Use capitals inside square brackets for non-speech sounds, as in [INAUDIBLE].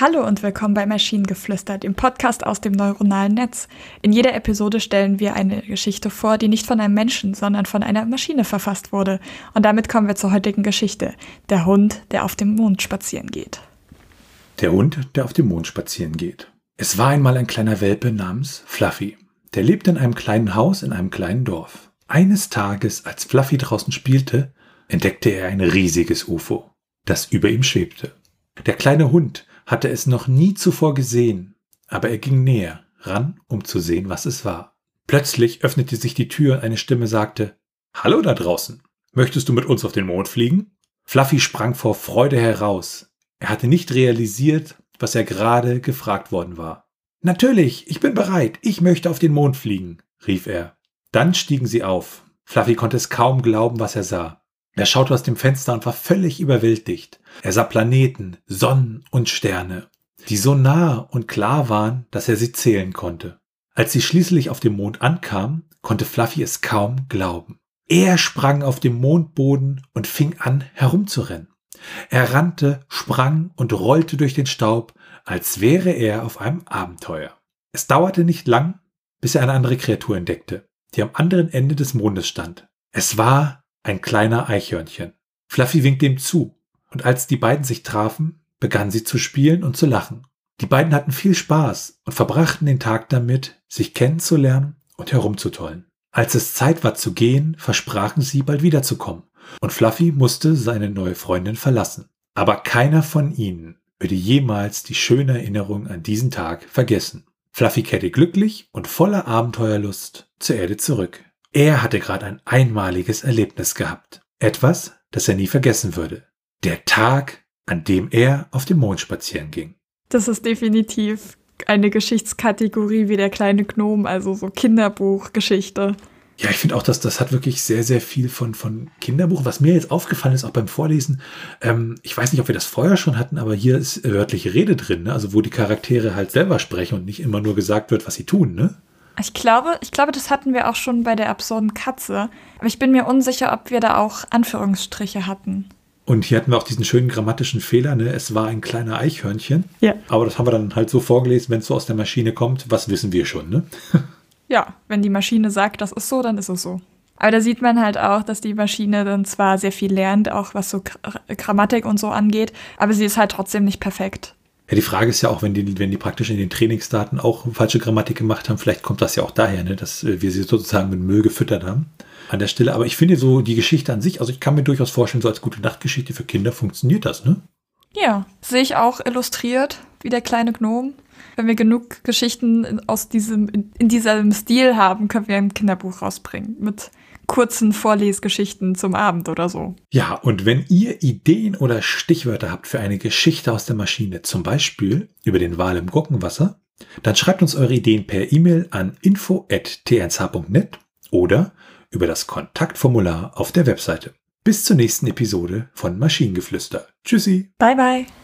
Hallo und willkommen bei Maschinengeflüster, dem Podcast aus dem neuronalen Netz. In jeder Episode stellen wir eine Geschichte vor, die nicht von einem Menschen, sondern von einer Maschine verfasst wurde. Und damit kommen wir zur heutigen Geschichte. Der Hund, der auf dem Mond spazieren geht. Der Hund, der auf dem Mond spazieren geht. Es war einmal ein kleiner Welpe namens Fluffy. Der lebte in einem kleinen Haus in einem kleinen Dorf. Eines Tages, als Fluffy draußen spielte, entdeckte er ein riesiges UFO, das über ihm schwebte. Der kleine Hund hatte es noch nie zuvor gesehen, aber er ging näher ran, um zu sehen, was es war. Plötzlich öffnete sich die Tür und eine Stimme sagte, Hallo da draußen. Möchtest du mit uns auf den Mond fliegen? Fluffy sprang vor Freude heraus. Er hatte nicht realisiert, was er gerade gefragt worden war. Natürlich, ich bin bereit, ich möchte auf den Mond fliegen, rief er. Dann stiegen sie auf. Fluffy konnte es kaum glauben, was er sah. Er schaute aus dem Fenster und war völlig überwältigt. Er sah Planeten, Sonnen und Sterne, die so nah und klar waren, dass er sie zählen konnte. Als sie schließlich auf dem Mond ankamen, konnte Fluffy es kaum glauben. Er sprang auf dem Mondboden und fing an herumzurennen. Er rannte, sprang und rollte durch den Staub, als wäre er auf einem Abenteuer. Es dauerte nicht lang, bis er eine andere Kreatur entdeckte, die am anderen Ende des Mondes stand. Es war ein kleiner Eichhörnchen. Fluffy winkte ihm zu, und als die beiden sich trafen, begannen sie zu spielen und zu lachen. Die beiden hatten viel Spaß und verbrachten den Tag damit, sich kennenzulernen und herumzutollen. Als es Zeit war zu gehen, versprachen sie, bald wiederzukommen, und Fluffy musste seine neue Freundin verlassen. Aber keiner von ihnen würde jemals die schöne Erinnerung an diesen Tag vergessen. Fluffy kehrte glücklich und voller Abenteuerlust zur Erde zurück. Er hatte gerade ein einmaliges Erlebnis gehabt. Etwas, das er nie vergessen würde. Der Tag, an dem er auf dem Mond spazieren ging. Das ist definitiv eine Geschichtskategorie wie der kleine Gnom, also so Kinderbuchgeschichte. Ja, ich finde auch, dass das hat wirklich sehr, sehr viel von, von Kinderbuch. Was mir jetzt aufgefallen ist, auch beim Vorlesen, ähm, ich weiß nicht, ob wir das vorher schon hatten, aber hier ist wörtliche Rede drin, ne? also wo die Charaktere halt selber sprechen und nicht immer nur gesagt wird, was sie tun, ne? Ich glaube, ich glaube, das hatten wir auch schon bei der absurden Katze. Aber ich bin mir unsicher, ob wir da auch Anführungsstriche hatten. Und hier hatten wir auch diesen schönen grammatischen Fehler, ne? Es war ein kleiner Eichhörnchen. Ja. Aber das haben wir dann halt so vorgelesen, wenn es so aus der Maschine kommt, was wissen wir schon, ne? [LAUGHS] ja, wenn die Maschine sagt, das ist so, dann ist es so. Aber da sieht man halt auch, dass die Maschine dann zwar sehr viel lernt, auch was so Grammatik und so angeht, aber sie ist halt trotzdem nicht perfekt. Ja, die Frage ist ja auch, wenn die, wenn die praktisch in den Trainingsdaten auch falsche Grammatik gemacht haben, vielleicht kommt das ja auch daher, ne, dass äh, wir sie sozusagen mit Müll gefüttert haben an der Stelle. Aber ich finde so die Geschichte an sich, also ich kann mir durchaus vorstellen, so als gute Nachtgeschichte für Kinder funktioniert das, ne? Ja, sehe ich auch illustriert, wie der kleine Gnome. Wenn wir genug Geschichten aus diesem, in, in diesem Stil haben, können wir ein Kinderbuch rausbringen mit kurzen Vorlesgeschichten zum Abend oder so. Ja, und wenn ihr Ideen oder Stichwörter habt für eine Geschichte aus der Maschine, zum Beispiel über den Wal im Gurkenwasser, dann schreibt uns eure Ideen per E-Mail an info.tnsh.net oder über das Kontaktformular auf der Webseite. Bis zur nächsten Episode von Maschinengeflüster. Tschüssi. Bye bye.